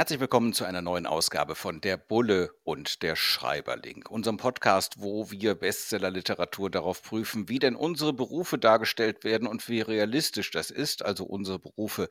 Herzlich willkommen zu einer neuen Ausgabe von Der Bulle und der Schreiberling, unserem Podcast, wo wir Bestsellerliteratur darauf prüfen, wie denn unsere Berufe dargestellt werden und wie realistisch das ist. Also unsere Berufe,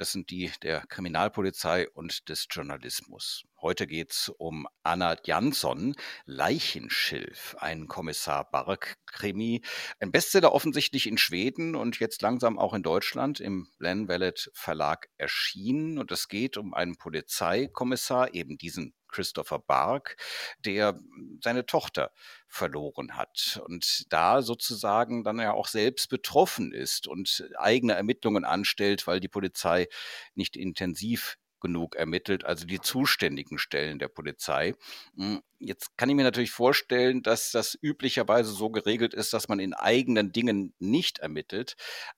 das sind die der Kriminalpolizei und des Journalismus. Heute geht es um Anna Jansson, Leichenschilf, ein Kommissar Bark-Krimi. Ein Bestseller offensichtlich in Schweden und jetzt langsam auch in Deutschland im Len Vellet Verlag erschienen. Und es geht um einen Polizeikommissar, eben diesen Christopher Bark, der seine Tochter verloren hat und da sozusagen dann ja auch selbst betroffen ist und eigene Ermittlungen anstellt, weil die Polizei nicht intensiv genug ermittelt, also die zuständigen Stellen der Polizei. Hm, Jetzt kann ich mir natürlich vorstellen, dass das üblicherweise so geregelt ist, dass man in eigenen Dingen nicht ermittelt,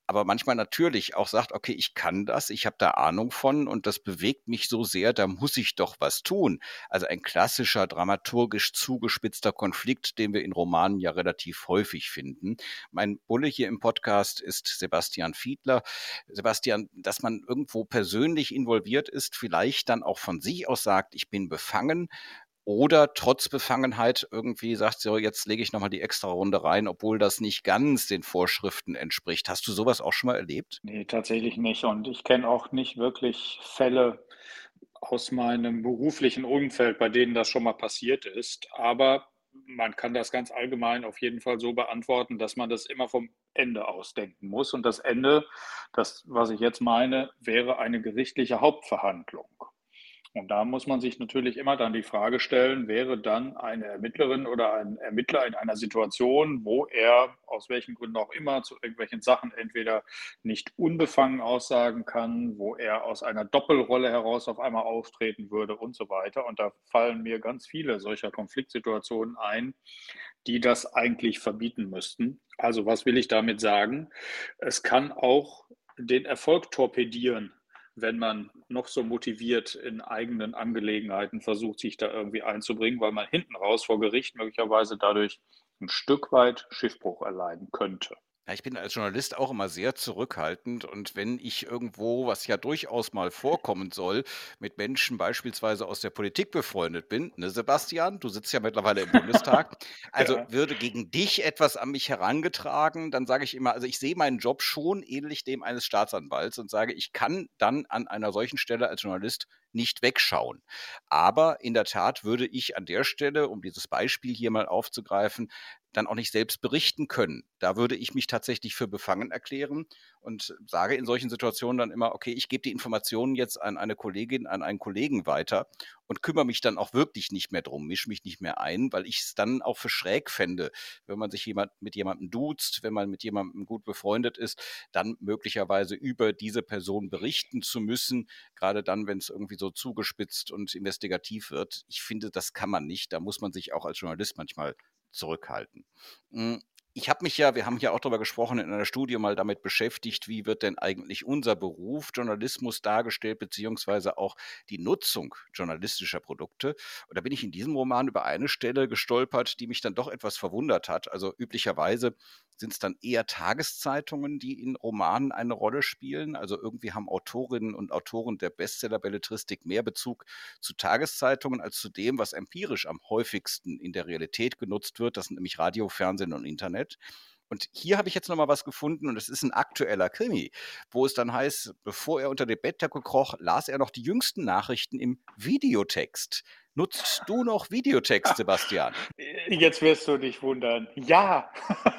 aber manchmal natürlich auch sagt, okay, ich kann das, ich habe da Ahnung von und das bewegt mich so sehr, da muss ich doch was tun. Also ein klassischer dramaturgisch zugespitzter Konflikt, den wir in Romanen ja relativ häufig finden. Mein Bulle hier im Podcast ist Sebastian Fiedler. Sebastian, dass man irgendwo persönlich involviert ist, vielleicht dann auch von sich aus sagt, ich bin befangen, oder trotz Befangenheit irgendwie sagt, so jetzt lege ich nochmal die extra Runde rein, obwohl das nicht ganz den Vorschriften entspricht. Hast du sowas auch schon mal erlebt? Nee, tatsächlich nicht. Und ich kenne auch nicht wirklich Fälle aus meinem beruflichen Umfeld, bei denen das schon mal passiert ist. Aber man kann das ganz allgemein auf jeden Fall so beantworten, dass man das immer vom Ende ausdenken muss. Und das Ende, das, was ich jetzt meine, wäre eine gerichtliche Hauptverhandlung. Und da muss man sich natürlich immer dann die Frage stellen, wäre dann eine Ermittlerin oder ein Ermittler in einer Situation, wo er aus welchen Gründen auch immer zu irgendwelchen Sachen entweder nicht unbefangen aussagen kann, wo er aus einer Doppelrolle heraus auf einmal auftreten würde und so weiter. Und da fallen mir ganz viele solcher Konfliktsituationen ein, die das eigentlich verbieten müssten. Also was will ich damit sagen? Es kann auch den Erfolg torpedieren, wenn man noch so motiviert in eigenen Angelegenheiten versucht, sich da irgendwie einzubringen, weil man hinten raus vor Gericht möglicherweise dadurch ein Stück weit Schiffbruch erleiden könnte. Ja, ich bin als Journalist auch immer sehr zurückhaltend und wenn ich irgendwo, was ja durchaus mal vorkommen soll, mit Menschen beispielsweise aus der Politik befreundet bin, ne Sebastian, du sitzt ja mittlerweile im Bundestag, also ja. würde gegen dich etwas an mich herangetragen, dann sage ich immer, also ich sehe meinen Job schon ähnlich dem eines Staatsanwalts und sage, ich kann dann an einer solchen Stelle als Journalist nicht wegschauen. Aber in der Tat würde ich an der Stelle, um dieses Beispiel hier mal aufzugreifen, dann auch nicht selbst berichten können. Da würde ich mich tatsächlich für befangen erklären und sage in solchen Situationen dann immer, okay, ich gebe die Informationen jetzt an eine Kollegin, an einen Kollegen weiter und kümmere mich dann auch wirklich nicht mehr drum, mische mich nicht mehr ein, weil ich es dann auch für schräg fände, wenn man sich jemand mit jemandem duzt, wenn man mit jemandem gut befreundet ist, dann möglicherweise über diese Person berichten zu müssen, gerade dann, wenn es irgendwie so zugespitzt und investigativ wird. Ich finde, das kann man nicht. Da muss man sich auch als Journalist manchmal zurückhalten. Hm, ich habe mich ja, wir haben ja auch darüber gesprochen, in einer Studie mal damit beschäftigt, wie wird denn eigentlich unser Beruf Journalismus dargestellt, beziehungsweise auch die Nutzung journalistischer Produkte. Und da bin ich in diesem Roman über eine Stelle gestolpert, die mich dann doch etwas verwundert hat. Also üblicherweise sind es dann eher Tageszeitungen, die in Romanen eine Rolle spielen. Also irgendwie haben Autorinnen und Autoren der Bestseller-Belletristik mehr Bezug zu Tageszeitungen als zu dem, was empirisch am häufigsten in der Realität genutzt wird. Das sind nämlich Radio, Fernsehen und Internet. Und hier habe ich jetzt nochmal was gefunden und es ist ein aktueller Krimi, wo es dann heißt, bevor er unter die Bettdecke kroch, las er noch die jüngsten Nachrichten im Videotext. Nutzt du noch Videotext, Sebastian? Jetzt wirst du dich wundern. Ja.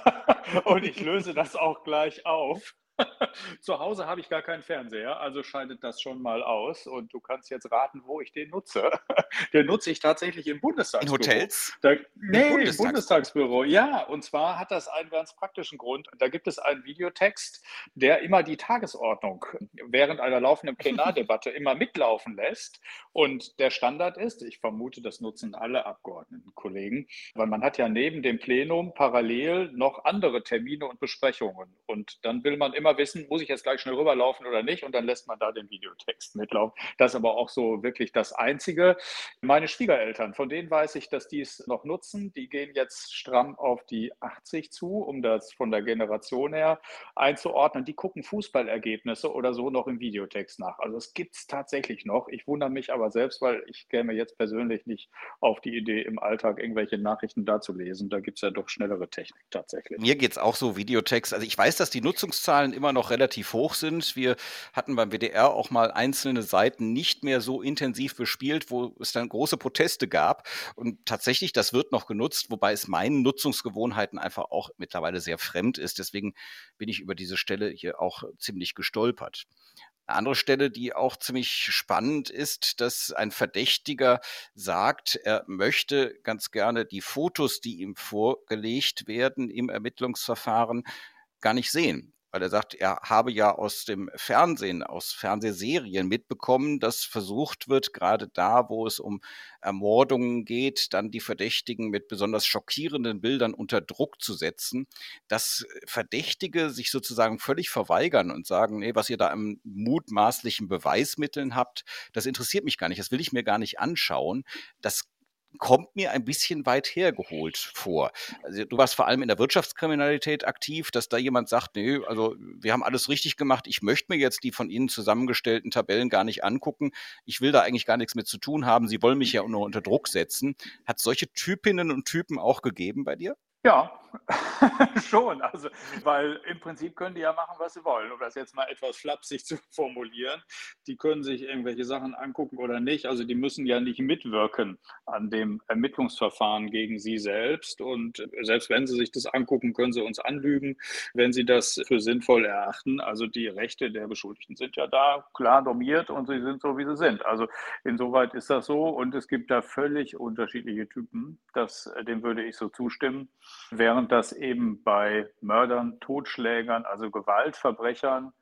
und ich löse das auch gleich auf. Zu Hause habe ich gar keinen Fernseher, also schaltet das schon mal aus und du kannst jetzt raten, wo ich den nutze. Den nutze ich tatsächlich im Bundestagsbüro. In Hotels? Da, nee, im, Bundestags im Bundestagsbüro. Ja, und zwar hat das einen ganz praktischen Grund. Da gibt es einen Videotext, der immer die Tagesordnung während einer laufenden Plenardebatte immer mitlaufen lässt. Und der Standard ist, ich vermute, das nutzen alle Abgeordnetenkollegen, weil man hat ja neben dem Plenum parallel noch andere Termine und Besprechungen. Und dann will man immer wissen, muss ich jetzt gleich schnell rüberlaufen oder nicht? Und dann lässt man da den Videotext mitlaufen. Das ist aber auch so wirklich das Einzige. Meine Schwiegereltern, von denen weiß ich, dass die es noch nutzen. Die gehen jetzt stramm auf die 80 zu, um das von der Generation her einzuordnen. Die gucken Fußballergebnisse oder so noch im Videotext nach. Also es gibt es tatsächlich noch. Ich wundere mich aber selbst, weil ich käme jetzt persönlich nicht auf die Idee, im Alltag irgendwelche Nachrichten da zu lesen. Da gibt es ja doch schnellere Technik tatsächlich. Mir geht es auch so, Videotext. Also ich weiß, dass die Nutzungszahlen immer noch relativ hoch sind. Wir hatten beim WDR auch mal einzelne Seiten nicht mehr so intensiv bespielt, wo es dann große Proteste gab. Und tatsächlich, das wird noch genutzt, wobei es meinen Nutzungsgewohnheiten einfach auch mittlerweile sehr fremd ist. Deswegen bin ich über diese Stelle hier auch ziemlich gestolpert. Eine andere Stelle, die auch ziemlich spannend ist, dass ein Verdächtiger sagt, er möchte ganz gerne die Fotos, die ihm vorgelegt werden im Ermittlungsverfahren, gar nicht sehen weil er sagt, er habe ja aus dem Fernsehen, aus Fernsehserien mitbekommen, dass versucht wird, gerade da, wo es um Ermordungen geht, dann die Verdächtigen mit besonders schockierenden Bildern unter Druck zu setzen, dass Verdächtige sich sozusagen völlig verweigern und sagen, nee, was ihr da an mutmaßlichen Beweismitteln habt, das interessiert mich gar nicht, das will ich mir gar nicht anschauen. Das kommt mir ein bisschen weit hergeholt vor. Also du warst vor allem in der Wirtschaftskriminalität aktiv, dass da jemand sagt, nee, also wir haben alles richtig gemacht, ich möchte mir jetzt die von Ihnen zusammengestellten Tabellen gar nicht angucken, ich will da eigentlich gar nichts mit zu tun haben, Sie wollen mich ja nur unter Druck setzen. Hat solche Typinnen und Typen auch gegeben bei dir? Ja, schon. Also, weil im Prinzip können die ja machen, was sie wollen, um das jetzt mal etwas flapsig zu formulieren. Die können sich irgendwelche Sachen angucken oder nicht. Also die müssen ja nicht mitwirken an dem Ermittlungsverfahren gegen sie selbst. Und selbst wenn sie sich das angucken, können sie uns anlügen, wenn sie das für sinnvoll erachten. Also die Rechte der Beschuldigten sind ja da klar normiert und sie sind so, wie sie sind. Also insoweit ist das so. Und es gibt da völlig unterschiedliche Typen. Das, dem würde ich so zustimmen während das eben bei Mördern, Totschlägern, also Gewaltverbrechern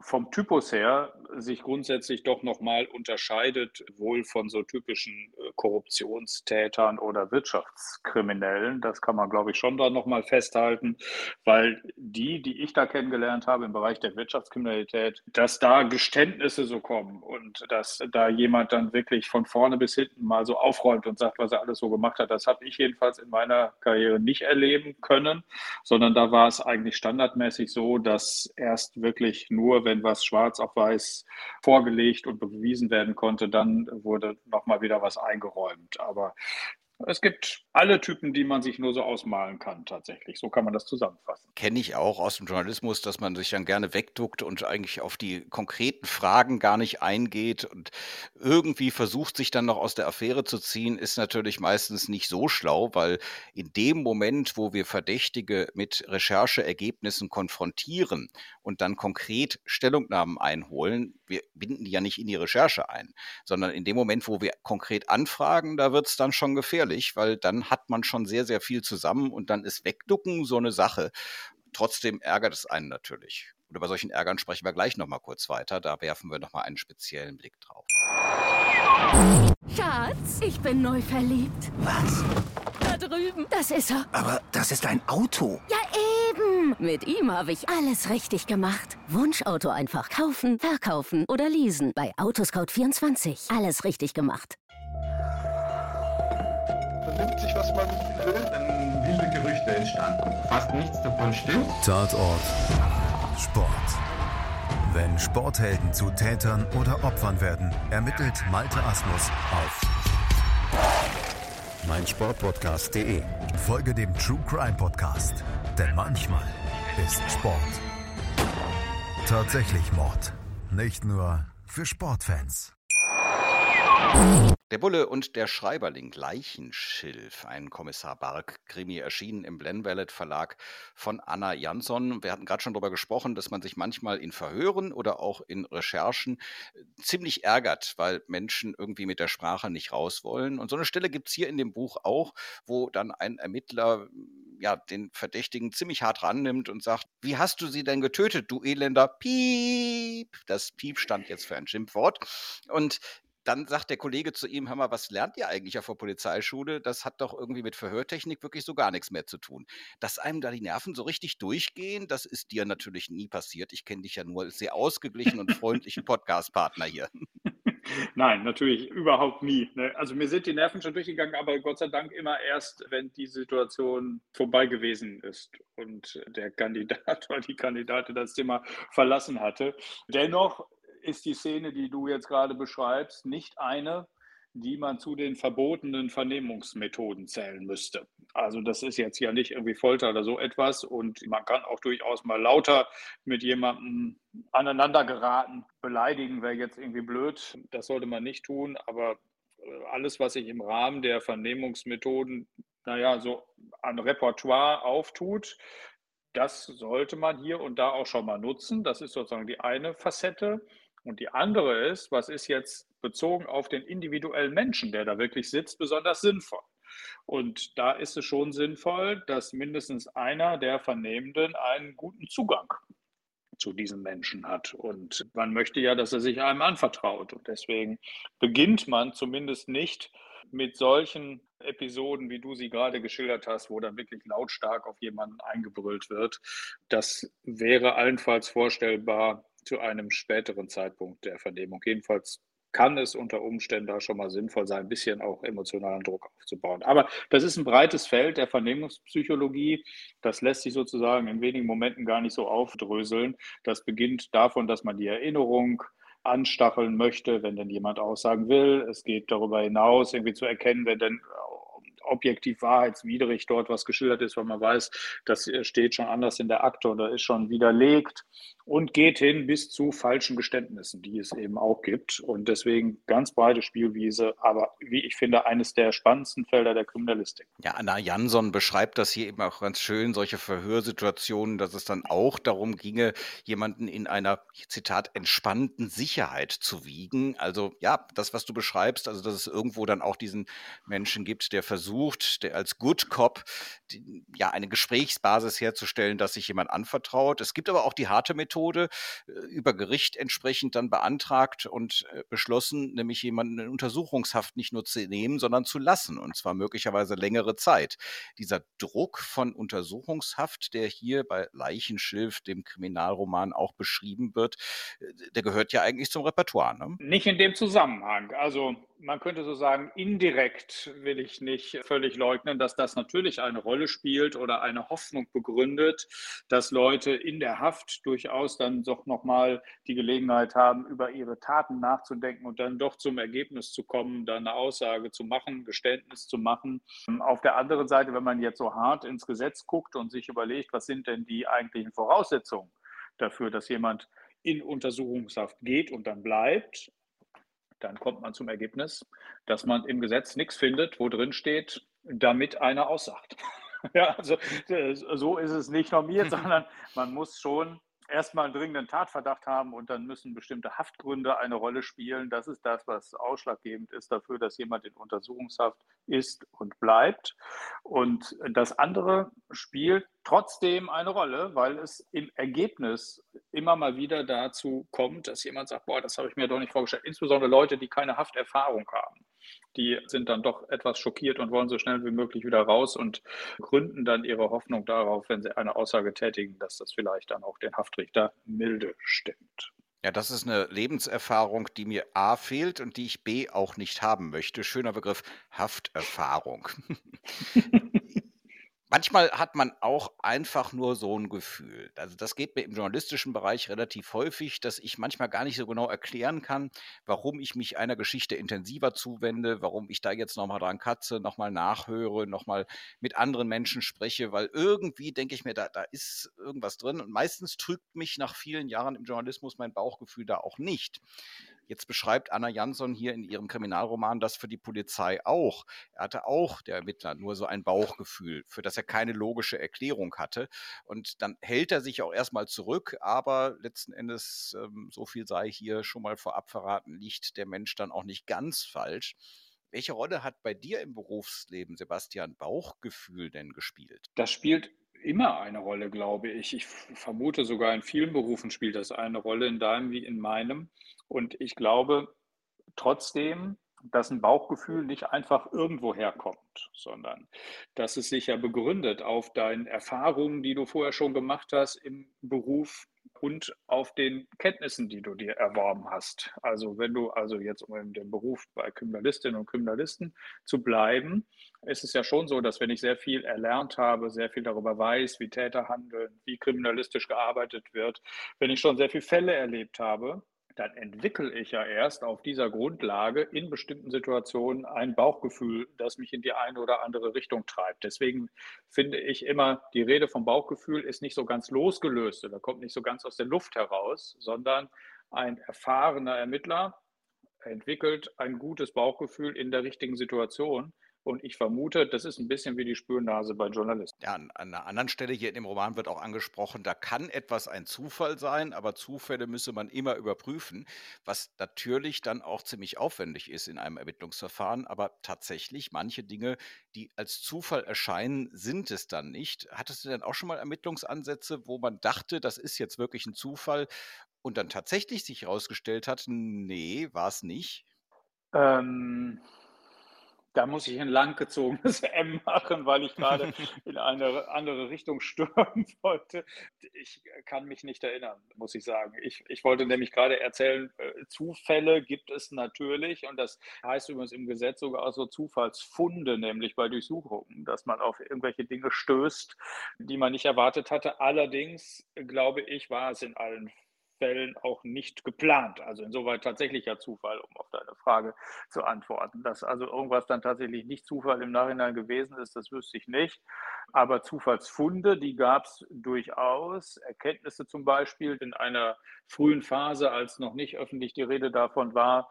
vom Typus her sich grundsätzlich doch nochmal unterscheidet, wohl von so typischen äh, Korruptionstätern oder Wirtschaftskriminellen. Das kann man, glaube ich, schon da nochmal festhalten, weil die, die ich da kennengelernt habe im Bereich der Wirtschaftskriminalität, dass da Geständnisse so kommen und dass da jemand dann wirklich von vorne bis hinten mal so aufräumt und sagt, was er alles so gemacht hat, das habe ich jedenfalls in meiner Karriere nicht erleben können, sondern da war es eigentlich standardmäßig so, dass erst wirklich nur, wenn was schwarz auf weiß vorgelegt und bewiesen werden konnte, dann wurde nochmal wieder was eingeräumt. Aber es gibt alle Typen, die man sich nur so ausmalen kann, tatsächlich. So kann man das zusammenfassen. Kenne ich auch aus dem Journalismus, dass man sich dann gerne wegduckt und eigentlich auf die konkreten Fragen gar nicht eingeht und irgendwie versucht, sich dann noch aus der Affäre zu ziehen, ist natürlich meistens nicht so schlau, weil in dem Moment, wo wir Verdächtige mit Rechercheergebnissen konfrontieren und dann konkret Stellungnahmen einholen, wir binden die ja nicht in die Recherche ein, sondern in dem Moment, wo wir konkret anfragen, da wird es dann schon gefährlich, weil dann hat man schon sehr, sehr viel zusammen und dann ist Wegducken so eine Sache. Trotzdem ärgert es einen natürlich. Und über solchen Ärgern sprechen wir gleich nochmal kurz weiter. Da werfen wir nochmal einen speziellen Blick drauf. Schatz, ich bin neu verliebt. Was? Da drüben. Das ist er. Aber das ist ein Auto. Ja, eben. Mit ihm habe ich alles richtig gemacht. Wunschauto einfach kaufen, verkaufen oder leasen. Bei Autoscout24. Alles richtig gemacht vernimmt sich, was man will. Dann wilde Gerüchte entstanden. Fast nichts davon stimmt. Tatort. Sport. Wenn Sporthelden zu Tätern oder Opfern werden, ermittelt Malte Asmus auf meinsportpodcast.de. Folge dem True Crime Podcast, denn manchmal ist Sport tatsächlich Mord. Nicht nur für Sportfans. Der Bulle und der Schreiberling Leichenschilf, ein Kommissar Bark-Krimi, erschienen im Blenvalet Verlag von Anna Jansson. Wir hatten gerade schon darüber gesprochen, dass man sich manchmal in Verhören oder auch in Recherchen äh, ziemlich ärgert, weil Menschen irgendwie mit der Sprache nicht raus wollen. Und so eine Stelle gibt es hier in dem Buch auch, wo dann ein Ermittler ja, den Verdächtigen ziemlich hart rannimmt und sagt, wie hast du sie denn getötet, du elender Piep? Das Piep stand jetzt für ein Schimpfwort. Und dann sagt der Kollege zu ihm, hör mal, was lernt ihr eigentlich auf der Polizeischule? Das hat doch irgendwie mit Verhörtechnik wirklich so gar nichts mehr zu tun. Dass einem da die Nerven so richtig durchgehen, das ist dir natürlich nie passiert. Ich kenne dich ja nur als sehr ausgeglichen und freundlichen Podcast-Partner hier. Nein, natürlich überhaupt nie. Ne? Also mir sind die Nerven schon durchgegangen, aber Gott sei Dank immer erst, wenn die Situation vorbei gewesen ist und der Kandidat oder die Kandidatin das Thema verlassen hatte. Dennoch ist die Szene, die du jetzt gerade beschreibst, nicht eine, die man zu den verbotenen Vernehmungsmethoden zählen müsste. Also das ist jetzt ja nicht irgendwie Folter oder so etwas und man kann auch durchaus mal lauter mit jemandem aneinander geraten. Beleidigen wäre jetzt irgendwie blöd, das sollte man nicht tun, aber äh, alles, was sich im Rahmen der Vernehmungsmethoden, naja, so an Repertoire auftut, das sollte man hier und da auch schon mal nutzen. Das ist sozusagen die eine Facette. Und die andere ist, was ist jetzt bezogen auf den individuellen Menschen, der da wirklich sitzt, besonders sinnvoll? Und da ist es schon sinnvoll, dass mindestens einer der Vernehmenden einen guten Zugang zu diesem Menschen hat. Und man möchte ja, dass er sich einem anvertraut. Und deswegen beginnt man zumindest nicht mit solchen Episoden, wie du sie gerade geschildert hast, wo dann wirklich lautstark auf jemanden eingebrüllt wird. Das wäre allenfalls vorstellbar zu einem späteren Zeitpunkt der Vernehmung. Jedenfalls kann es unter Umständen da schon mal sinnvoll sein, ein bisschen auch emotionalen Druck aufzubauen. Aber das ist ein breites Feld der Vernehmungspsychologie. Das lässt sich sozusagen in wenigen Momenten gar nicht so aufdröseln. Das beginnt davon, dass man die Erinnerung anstacheln möchte, wenn denn jemand Aussagen will. Es geht darüber hinaus, irgendwie zu erkennen, wenn denn objektiv wahrheitswidrig dort was geschildert ist, weil man weiß, das steht schon anders in der Akte oder ist schon widerlegt und geht hin bis zu falschen Geständnissen, die es eben auch gibt. Und deswegen ganz breite Spielwiese, aber wie ich finde, eines der spannendsten Felder der Kriminalistik. Ja, Anna Jansson beschreibt das hier eben auch ganz schön, solche Verhörsituationen, dass es dann auch darum ginge, jemanden in einer, Zitat, entspannten Sicherheit zu wiegen. Also ja, das, was du beschreibst, also dass es irgendwo dann auch diesen Menschen gibt, der versucht, der als Good Cop die, ja eine Gesprächsbasis herzustellen, dass sich jemand anvertraut. Es gibt aber auch die harte Methode, Methode äh, über Gericht entsprechend dann beantragt und äh, beschlossen, nämlich jemanden in Untersuchungshaft nicht nur zu nehmen, sondern zu lassen, und zwar möglicherweise längere Zeit. Dieser Druck von Untersuchungshaft, der hier bei Leichenschilf, dem Kriminalroman, auch beschrieben wird, äh, der gehört ja eigentlich zum Repertoire. Ne? Nicht in dem Zusammenhang. Also man könnte so sagen, indirekt will ich nicht völlig leugnen, dass das natürlich eine Rolle spielt oder eine Hoffnung begründet, dass Leute in der Haft durchaus dann doch nochmal die Gelegenheit haben, über ihre Taten nachzudenken und dann doch zum Ergebnis zu kommen, dann eine Aussage zu machen, Geständnis zu machen. Auf der anderen Seite, wenn man jetzt so hart ins Gesetz guckt und sich überlegt, was sind denn die eigentlichen Voraussetzungen dafür, dass jemand in Untersuchungshaft geht und dann bleibt, dann kommt man zum Ergebnis, dass man im Gesetz nichts findet, wo drin steht, damit einer aussagt. ja, also äh, so ist es nicht normiert, sondern man muss schon erstmal einen dringenden Tatverdacht haben und dann müssen bestimmte Haftgründe eine Rolle spielen. Das ist das, was ausschlaggebend ist dafür, dass jemand in Untersuchungshaft ist und bleibt. Und das andere spielt trotzdem eine Rolle, weil es im Ergebnis immer mal wieder dazu kommt, dass jemand sagt, boah, das habe ich mir doch nicht vorgestellt. Insbesondere Leute, die keine Hafterfahrung haben. Die sind dann doch etwas schockiert und wollen so schnell wie möglich wieder raus und gründen dann ihre Hoffnung darauf, wenn sie eine Aussage tätigen, dass das vielleicht dann auch den Haftrichter milde stimmt. Ja, das ist eine Lebenserfahrung, die mir A fehlt und die ich B auch nicht haben möchte. Schöner Begriff Hafterfahrung. Manchmal hat man auch einfach nur so ein Gefühl. Also das geht mir im journalistischen Bereich relativ häufig, dass ich manchmal gar nicht so genau erklären kann, warum ich mich einer Geschichte intensiver zuwende, warum ich da jetzt nochmal dran katze, nochmal nachhöre, nochmal mit anderen Menschen spreche, weil irgendwie denke ich mir, da, da ist irgendwas drin und meistens trügt mich nach vielen Jahren im Journalismus mein Bauchgefühl da auch nicht. Jetzt beschreibt Anna Jansson hier in ihrem Kriminalroman das für die Polizei auch. Er hatte auch, der Ermittler, nur so ein Bauchgefühl, für das er keine logische Erklärung hatte. Und dann hält er sich auch erstmal zurück, aber letzten Endes, ähm, so viel sei hier schon mal vorab verraten, liegt der Mensch dann auch nicht ganz falsch. Welche Rolle hat bei dir im Berufsleben, Sebastian, Bauchgefühl denn gespielt? Das spielt immer eine Rolle, glaube ich. Ich vermute sogar in vielen Berufen spielt das eine Rolle, in deinem wie in meinem. Und ich glaube trotzdem, dass ein Bauchgefühl nicht einfach irgendwo herkommt, sondern dass es sich ja begründet auf deinen Erfahrungen, die du vorher schon gemacht hast im Beruf, und auf den Kenntnissen, die du dir erworben hast. Also wenn du also jetzt um in dem Beruf bei Kriminalistinnen und Kriminalisten zu bleiben, ist es ja schon so, dass wenn ich sehr viel erlernt habe, sehr viel darüber weiß, wie Täter handeln, wie kriminalistisch gearbeitet wird, wenn ich schon sehr viele Fälle erlebt habe, dann entwickle ich ja erst auf dieser Grundlage in bestimmten Situationen ein Bauchgefühl, das mich in die eine oder andere Richtung treibt. Deswegen finde ich immer, die Rede vom Bauchgefühl ist nicht so ganz losgelöst oder kommt nicht so ganz aus der Luft heraus, sondern ein erfahrener Ermittler entwickelt ein gutes Bauchgefühl in der richtigen Situation und ich vermute, das ist ein bisschen wie die Spürnase bei Journalisten. Ja, an, einer anderen Stelle hier in dem Roman wird auch angesprochen, da kann etwas ein Zufall sein, aber Zufälle müsse man immer überprüfen, was natürlich dann auch ziemlich aufwendig ist in einem Ermittlungsverfahren. Aber tatsächlich, manche Dinge, die als Zufall erscheinen, sind es dann nicht. Hattest du denn auch schon mal Ermittlungsansätze, wo man dachte, das ist jetzt wirklich ein Zufall und dann tatsächlich sich herausgestellt hat, nee, war es nicht? Ähm, da muss ich ein langgezogenes M machen, weil ich gerade in eine andere Richtung stürmen wollte. Ich kann mich nicht erinnern, muss ich sagen. Ich, ich wollte nämlich gerade erzählen, äh, Zufälle gibt es natürlich und das heißt übrigens im Gesetz sogar auch so Zufallsfunde, nämlich bei Durchsuchungen, dass man auf irgendwelche Dinge stößt, die man nicht erwartet hatte. Allerdings, glaube ich, war es in allen Fällen auch nicht geplant. Also insoweit tatsächlicher Zufall, um auf deine Frage zu antworten. Dass also irgendwas dann tatsächlich nicht Zufall im Nachhinein gewesen ist, das wüsste ich nicht. Aber Zufallsfunde, die gab es durchaus. Erkenntnisse zum Beispiel in einer frühen Phase, als noch nicht öffentlich die Rede davon war,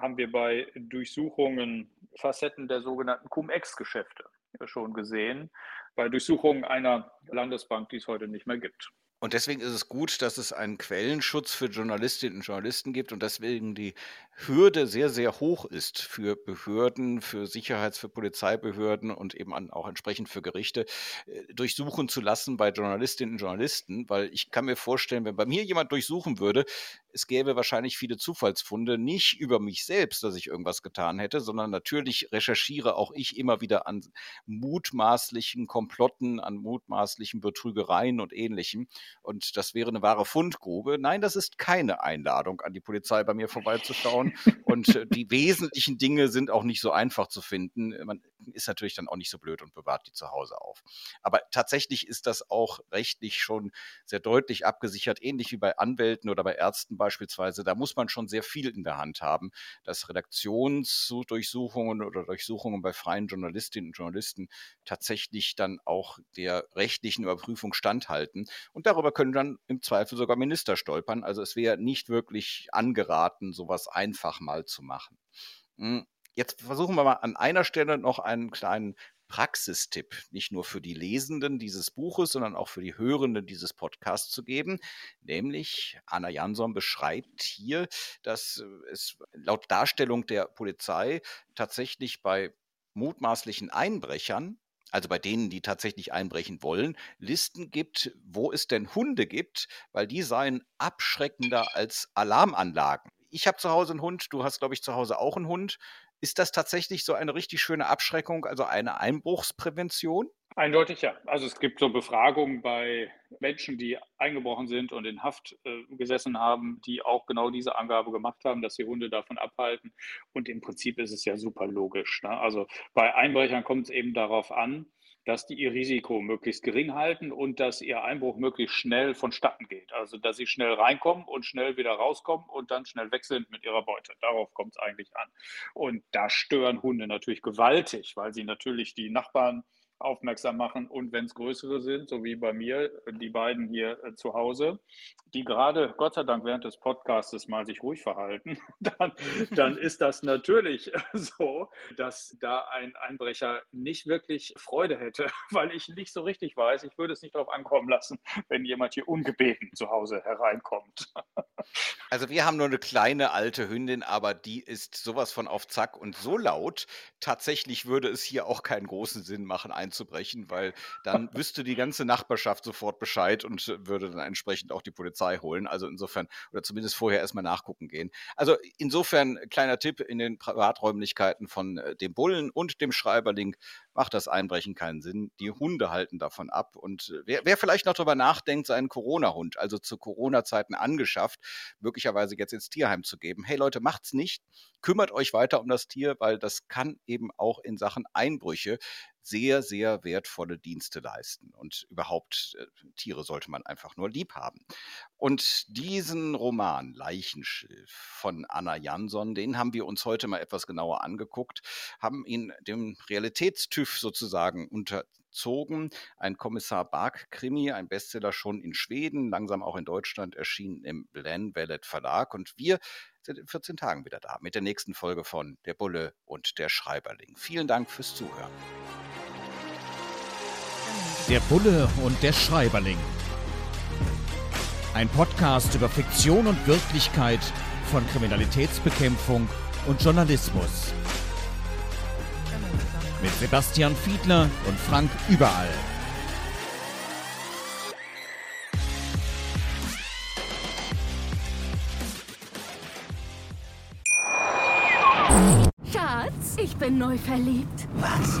haben wir bei Durchsuchungen Facetten der sogenannten Cum-Ex-Geschäfte schon gesehen, bei Durchsuchungen einer Landesbank, die es heute nicht mehr gibt. Und deswegen ist es gut, dass es einen Quellenschutz für Journalistinnen und Journalisten gibt und deswegen die Hürde sehr, sehr hoch ist für Behörden, für Sicherheits-, für Polizeibehörden und eben auch entsprechend für Gerichte, äh, durchsuchen zu lassen bei Journalistinnen und Journalisten. Weil ich kann mir vorstellen, wenn bei mir jemand durchsuchen würde, es gäbe wahrscheinlich viele Zufallsfunde, nicht über mich selbst, dass ich irgendwas getan hätte, sondern natürlich recherchiere auch ich immer wieder an mutmaßlichen Komplotten, an mutmaßlichen Betrügereien und ähnlichem. Und das wäre eine wahre Fundgrube. Nein, das ist keine Einladung an die Polizei, bei mir vorbeizuschauen. und äh, die wesentlichen Dinge sind auch nicht so einfach zu finden. Man ist natürlich dann auch nicht so blöd und bewahrt die zu Hause auf. Aber tatsächlich ist das auch rechtlich schon sehr deutlich abgesichert, ähnlich wie bei Anwälten oder bei Ärzten beispielsweise. Da muss man schon sehr viel in der Hand haben, dass Redaktionsdurchsuchungen oder Durchsuchungen bei freien Journalistinnen und Journalisten tatsächlich dann auch der rechtlichen Überprüfung standhalten. Und darüber können dann im Zweifel sogar Minister stolpern. Also es wäre nicht wirklich angeraten, sowas einfach mal zu machen. Hm, jetzt versuchen wir mal an einer Stelle noch einen kleinen Praxistipp, nicht nur für die Lesenden dieses Buches, sondern auch für die Hörenden dieses Podcasts zu geben. Nämlich, Anna Jansson beschreibt hier, dass es laut Darstellung der Polizei tatsächlich bei mutmaßlichen Einbrechern also bei denen, die tatsächlich einbrechen wollen, Listen gibt, wo es denn Hunde gibt, weil die seien abschreckender als Alarmanlagen. Ich habe zu Hause einen Hund, du hast, glaube ich, zu Hause auch einen Hund. Ist das tatsächlich so eine richtig schöne Abschreckung, also eine Einbruchsprävention? Eindeutig ja. Also es gibt so Befragungen bei Menschen, die eingebrochen sind und in Haft äh, gesessen haben, die auch genau diese Angabe gemacht haben, dass die Hunde davon abhalten. Und im Prinzip ist es ja super logisch. Ne? Also bei Einbrechern kommt es eben darauf an, dass die ihr Risiko möglichst gering halten und dass ihr Einbruch möglichst schnell vonstatten geht. Also dass sie schnell reinkommen und schnell wieder rauskommen und dann schnell weg sind mit ihrer Beute. Darauf kommt es eigentlich an. Und da stören Hunde natürlich gewaltig, weil sie natürlich die Nachbarn aufmerksam machen. Und wenn es größere sind, so wie bei mir, die beiden hier äh, zu Hause, die gerade Gott sei Dank während des Podcastes mal sich ruhig verhalten, dann, dann ist das natürlich so, dass da ein Einbrecher nicht wirklich Freude hätte, weil ich nicht so richtig weiß, ich würde es nicht darauf ankommen lassen, wenn jemand hier ungebeten zu Hause hereinkommt. Also wir haben nur eine kleine alte Hündin, aber die ist sowas von auf Zack und so laut. Tatsächlich würde es hier auch keinen großen Sinn machen, einzubrechen, weil dann wüsste die ganze Nachbarschaft sofort Bescheid und würde dann entsprechend auch die Polizei holen. Also insofern, oder zumindest vorher erstmal nachgucken gehen. Also insofern, kleiner Tipp in den Privaträumlichkeiten von äh, dem Bullen und dem Schreiberling macht das Einbrechen keinen Sinn. Die Hunde halten davon ab. Und äh, wer, wer vielleicht noch darüber nachdenkt, seinen Corona-Hund, also zu Corona-Zeiten angeschafft, möglicherweise jetzt ins Tierheim zu geben, hey Leute, macht's nicht. Kümmert euch weiter um das Tier, weil das kann eben auch in Sachen Einbrüche sehr, sehr wertvolle Dienste leisten. Und überhaupt, äh, Tiere sollte man einfach nur lieb haben. Und diesen Roman Leichenschilf von Anna Jansson, den haben wir uns heute mal etwas genauer angeguckt, haben ihn dem Realitätstüv sozusagen unterzogen. Ein Kommissar Bark-Krimi, ein Bestseller schon in Schweden, langsam auch in Deutschland erschienen im Blenwellet Verlag. Und wir sind in 14 Tagen wieder da mit der nächsten Folge von Der Bulle und der Schreiberling. Vielen Dank fürs Zuhören. Der Bulle und der Schreiberling. Ein Podcast über Fiktion und Wirklichkeit von Kriminalitätsbekämpfung und Journalismus. Mit Sebastian Fiedler und Frank Überall. Schatz, ich bin neu verliebt. Was?